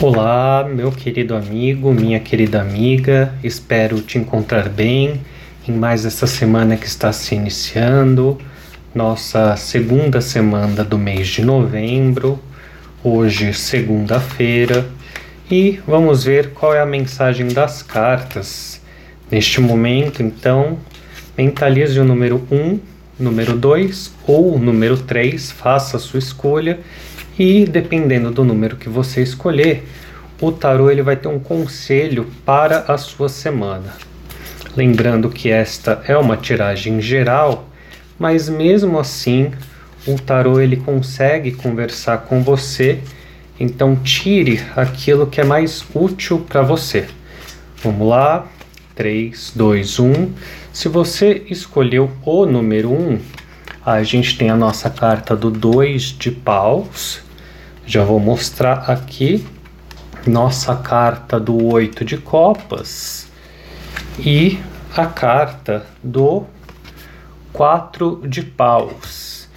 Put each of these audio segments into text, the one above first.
Olá, meu querido amigo, minha querida amiga, espero te encontrar bem em mais essa semana que está se iniciando, nossa segunda semana do mês de novembro, hoje, segunda-feira, e vamos ver qual é a mensagem das cartas. Neste momento, então, mentalize o número 1, número 2 ou número 3, faça a sua escolha e dependendo do número que você escolher, o tarô ele vai ter um conselho para a sua semana. Lembrando que esta é uma tiragem geral, mas mesmo assim o tarô ele consegue conversar com você, então tire aquilo que é mais útil para você. Vamos lá, 3, 2, 1. Se você escolheu o número 1, a gente tem a nossa carta do 2 de paus, já vou mostrar aqui nossa carta do oito de copas e a carta do quatro de paus,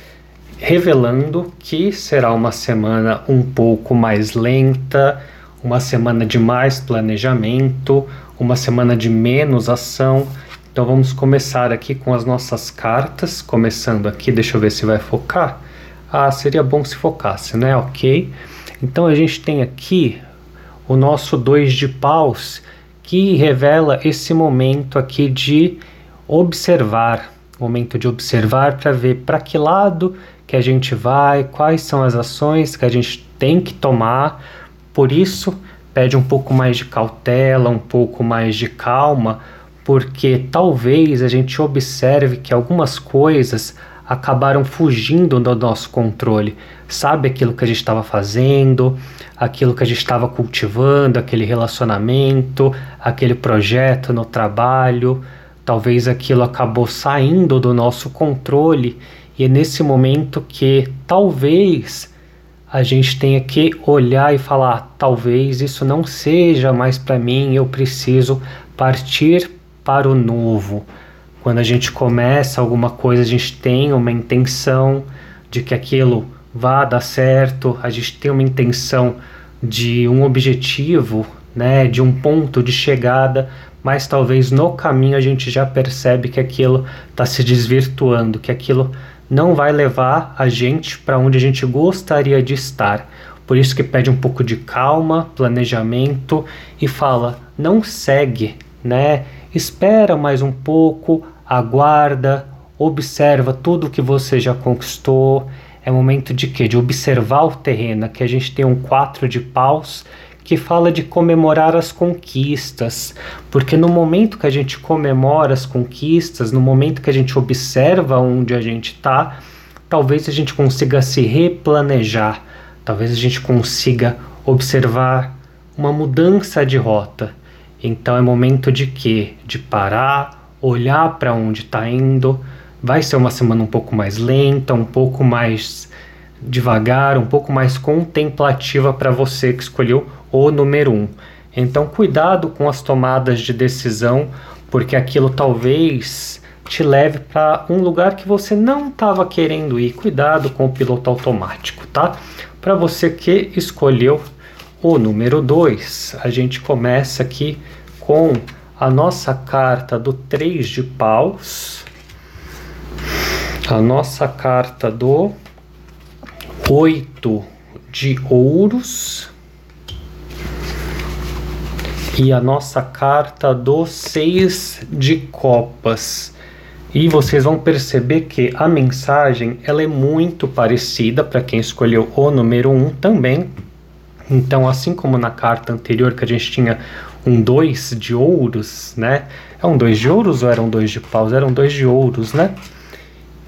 revelando que será uma semana um pouco mais lenta, uma semana de mais planejamento, uma semana de menos ação. Então vamos começar aqui com as nossas cartas, começando aqui, deixa eu ver se vai focar. Ah, seria bom se focasse, né? Ok. Então a gente tem aqui o nosso dois de paus que revela esse momento aqui de observar, momento de observar para ver para que lado que a gente vai, quais são as ações que a gente tem que tomar. Por isso, pede um pouco mais de cautela, um pouco mais de calma, porque talvez a gente observe que algumas coisas acabaram fugindo do nosso controle. Sabe aquilo que a gente estava fazendo, aquilo que a gente estava cultivando, aquele relacionamento, aquele projeto no trabalho. Talvez aquilo acabou saindo do nosso controle e é nesse momento que talvez a gente tenha que olhar e falar: talvez isso não seja mais para mim, eu preciso partir para o novo quando a gente começa alguma coisa, a gente tem uma intenção de que aquilo vá dar certo, a gente tem uma intenção de um objetivo, né, de um ponto de chegada, mas talvez no caminho a gente já percebe que aquilo está se desvirtuando, que aquilo não vai levar a gente para onde a gente gostaria de estar. Por isso que pede um pouco de calma, planejamento e fala: não segue, né? Espera mais um pouco, aguarda, observa tudo que você já conquistou. É momento de quê? De observar o terreno. Aqui a gente tem um quatro de paus que fala de comemorar as conquistas, porque no momento que a gente comemora as conquistas, no momento que a gente observa onde a gente está, talvez a gente consiga se replanejar, talvez a gente consiga observar uma mudança de rota. Então é momento de quê? De parar, olhar para onde está indo. Vai ser uma semana um pouco mais lenta, um pouco mais devagar, um pouco mais contemplativa para você que escolheu o número um. Então, cuidado com as tomadas de decisão, porque aquilo talvez te leve para um lugar que você não estava querendo ir. Cuidado com o piloto automático, tá? Para você que escolheu o número 2, a gente começa aqui com a nossa carta do três de paus, a nossa carta do oito de ouros e a nossa carta do seis de copas. E vocês vão perceber que a mensagem ela é muito parecida para quem escolheu o número 1 um também. Então, assim como na carta anterior que a gente tinha um dois de ouros, né? É um dois de ouros ou eram dois de paus? Eram dois de ouros, né?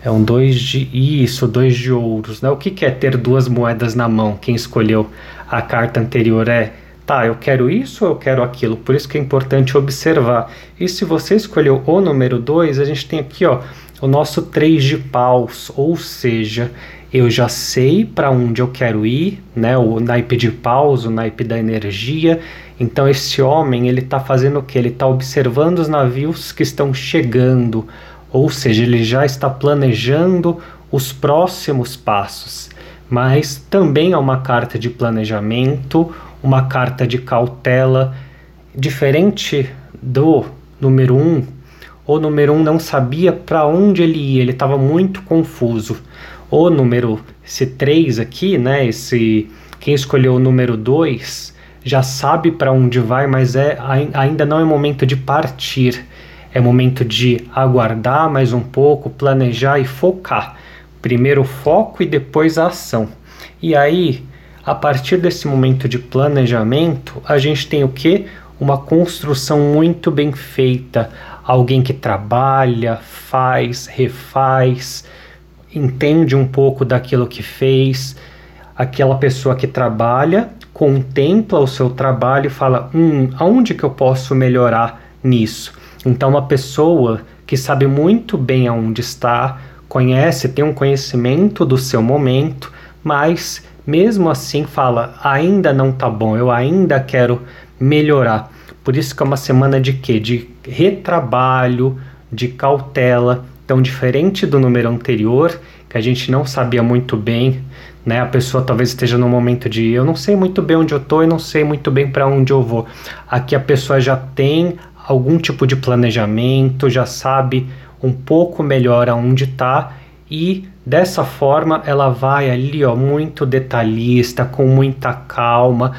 É um dois de. Isso, dois de ouros, né? O que, que é ter duas moedas na mão? Quem escolheu a carta anterior é. Tá, eu quero isso ou eu quero aquilo? Por isso que é importante observar. E se você escolheu o número 2, a gente tem aqui, ó, o nosso 3 de paus, ou seja, eu já sei para onde eu quero ir, né? O naipe de paus, o naipe da energia. Então esse homem ele está fazendo o que? Ele está observando os navios que estão chegando, ou seja, ele já está planejando os próximos passos. Mas também é uma carta de planejamento, uma carta de cautela, diferente do número 1. Um, o número 1 um não sabia para onde ele ia, ele estava muito confuso. O número esse 3 aqui, né, esse quem escolheu o número 2 já sabe para onde vai, mas é ainda não é momento de partir. É momento de aguardar mais um pouco, planejar e focar. Primeiro o foco e depois a ação. E aí, a partir desse momento de planejamento, a gente tem o que? Uma construção muito bem feita. Alguém que trabalha, faz, refaz, entende um pouco daquilo que fez. Aquela pessoa que trabalha contempla o seu trabalho e fala: hum, aonde que eu posso melhorar nisso? Então, uma pessoa que sabe muito bem aonde está, conhece, tem um conhecimento do seu momento, mas mesmo assim fala: ainda não tá bom, eu ainda quero melhorar. Por isso que é uma semana de quê? De retrabalho, de cautela. Então, diferente do número anterior, que a gente não sabia muito bem, né? A pessoa talvez esteja no momento de eu não sei muito bem onde eu tô e não sei muito bem para onde eu vou. Aqui a pessoa já tem algum tipo de planejamento, já sabe um pouco melhor aonde está e dessa forma ela vai ali, ó, muito detalhista, com muita calma,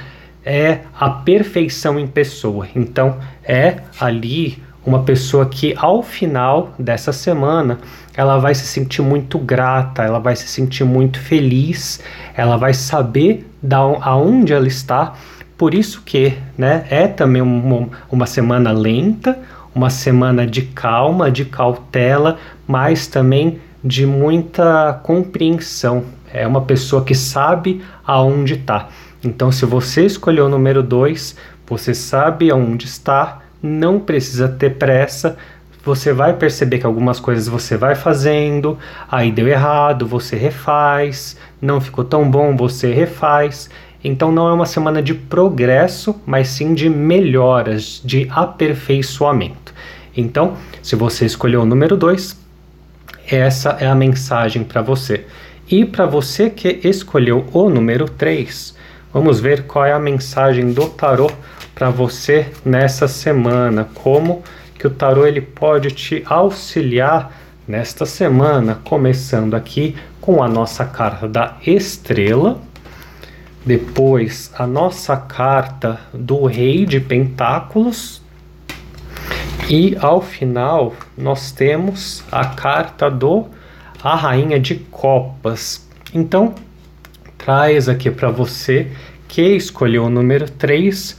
é a perfeição em pessoa. Então é ali uma pessoa que ao final dessa semana ela vai se sentir muito grata, ela vai se sentir muito feliz, ela vai saber da aonde ela está por isso que né, é também uma, uma semana lenta, uma semana de calma, de cautela, mas também de muita compreensão. É uma pessoa que sabe aonde está. Então, se você escolheu o número 2, você sabe aonde está, não precisa ter pressa. Você vai perceber que algumas coisas você vai fazendo, aí deu errado, você refaz, não ficou tão bom, você refaz. Então não é uma semana de progresso, mas sim de melhoras, de aperfeiçoamento. Então, se você escolheu o número 2, essa é a mensagem para você. E para você que escolheu o número 3, vamos ver qual é a mensagem do tarô para você nessa semana, como que o tarô ele pode te auxiliar nesta semana, começando aqui com a nossa carta da estrela, depois, a nossa carta do Rei de Pentáculos. E ao final, nós temos a carta do A Rainha de Copas. Então, traz aqui para você que escolheu o número 3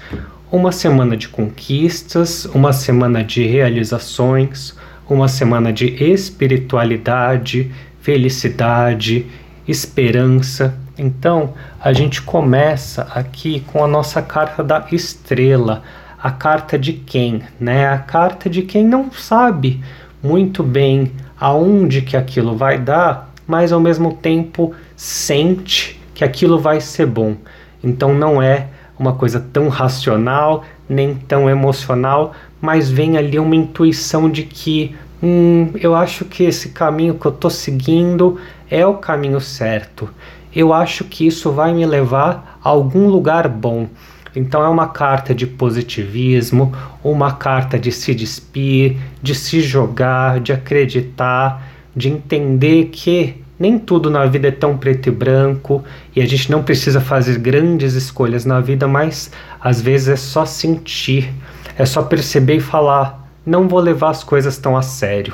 uma semana de conquistas, uma semana de realizações, uma semana de espiritualidade, felicidade, esperança então, a gente começa aqui com a nossa carta da estrela, a carta de quem, né? A carta de quem não sabe muito bem aonde que aquilo vai dar, mas ao mesmo tempo sente que aquilo vai ser bom. Então não é uma coisa tão racional, nem tão emocional, mas vem ali uma intuição de que hum, eu acho que esse caminho que eu estou seguindo é o caminho certo eu acho que isso vai me levar a algum lugar bom. Então é uma carta de positivismo, uma carta de se despir, de se jogar, de acreditar, de entender que nem tudo na vida é tão preto e branco e a gente não precisa fazer grandes escolhas na vida, mas às vezes é só sentir, é só perceber e falar: não vou levar as coisas tão a sério.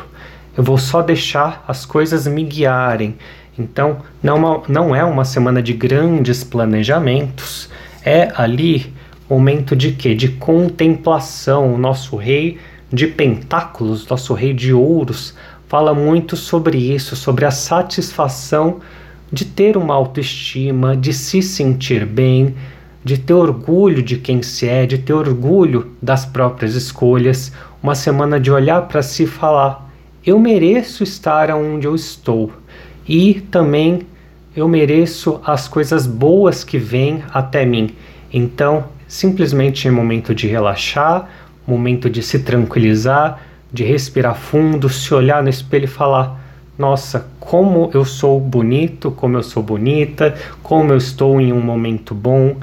Eu vou só deixar as coisas me guiarem. Então, não, não é uma semana de grandes planejamentos, é ali momento de quê? De contemplação. O nosso rei de pentáculos, nosso rei de ouros, fala muito sobre isso, sobre a satisfação de ter uma autoestima, de se sentir bem, de ter orgulho de quem se é, de ter orgulho das próprias escolhas. Uma semana de olhar para si e falar: eu mereço estar onde eu estou e também eu mereço as coisas boas que vêm até mim. Então, simplesmente é momento de relaxar, momento de se tranquilizar, de respirar fundo, se olhar no espelho e falar: Nossa, como eu sou bonito, como eu sou bonita, como eu estou em um momento bom.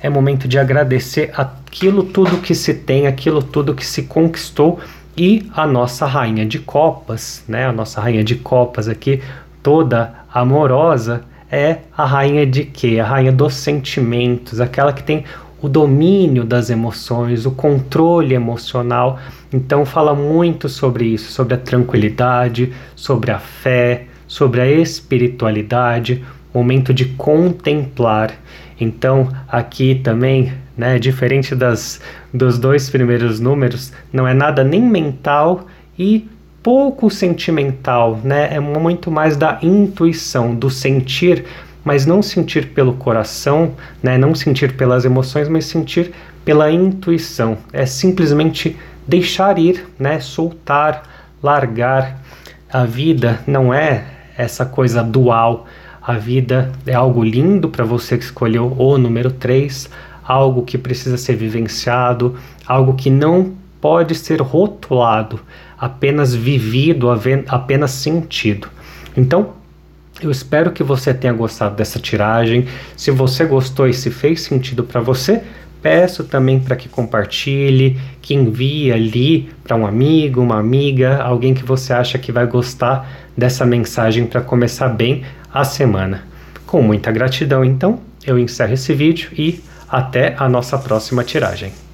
é momento de agradecer aquilo tudo que se tem, aquilo tudo que se conquistou e a nossa rainha de copas, né? A nossa rainha de copas aqui, toda amorosa, é a rainha de quê? A rainha dos sentimentos, aquela que tem o domínio das emoções, o controle emocional. Então fala muito sobre isso, sobre a tranquilidade, sobre a fé, sobre a espiritualidade, momento de contemplar. Então, aqui também, né, diferente das, dos dois primeiros números, não é nada nem mental e pouco sentimental, né? É muito mais da intuição, do sentir, mas não sentir pelo coração, né? Não sentir pelas emoções, mas sentir pela intuição. É simplesmente deixar ir, né? Soltar, largar. A vida não é essa coisa dual a vida é algo lindo para você que escolheu o número 3, algo que precisa ser vivenciado, algo que não pode ser rotulado, apenas vivido, apenas sentido. Então, eu espero que você tenha gostado dessa tiragem. Se você gostou e se fez sentido para você, peço também para que compartilhe, que envie ali para um amigo, uma amiga, alguém que você acha que vai gostar dessa mensagem para começar bem a semana. Com muita gratidão, então, eu encerro esse vídeo e até a nossa próxima tiragem.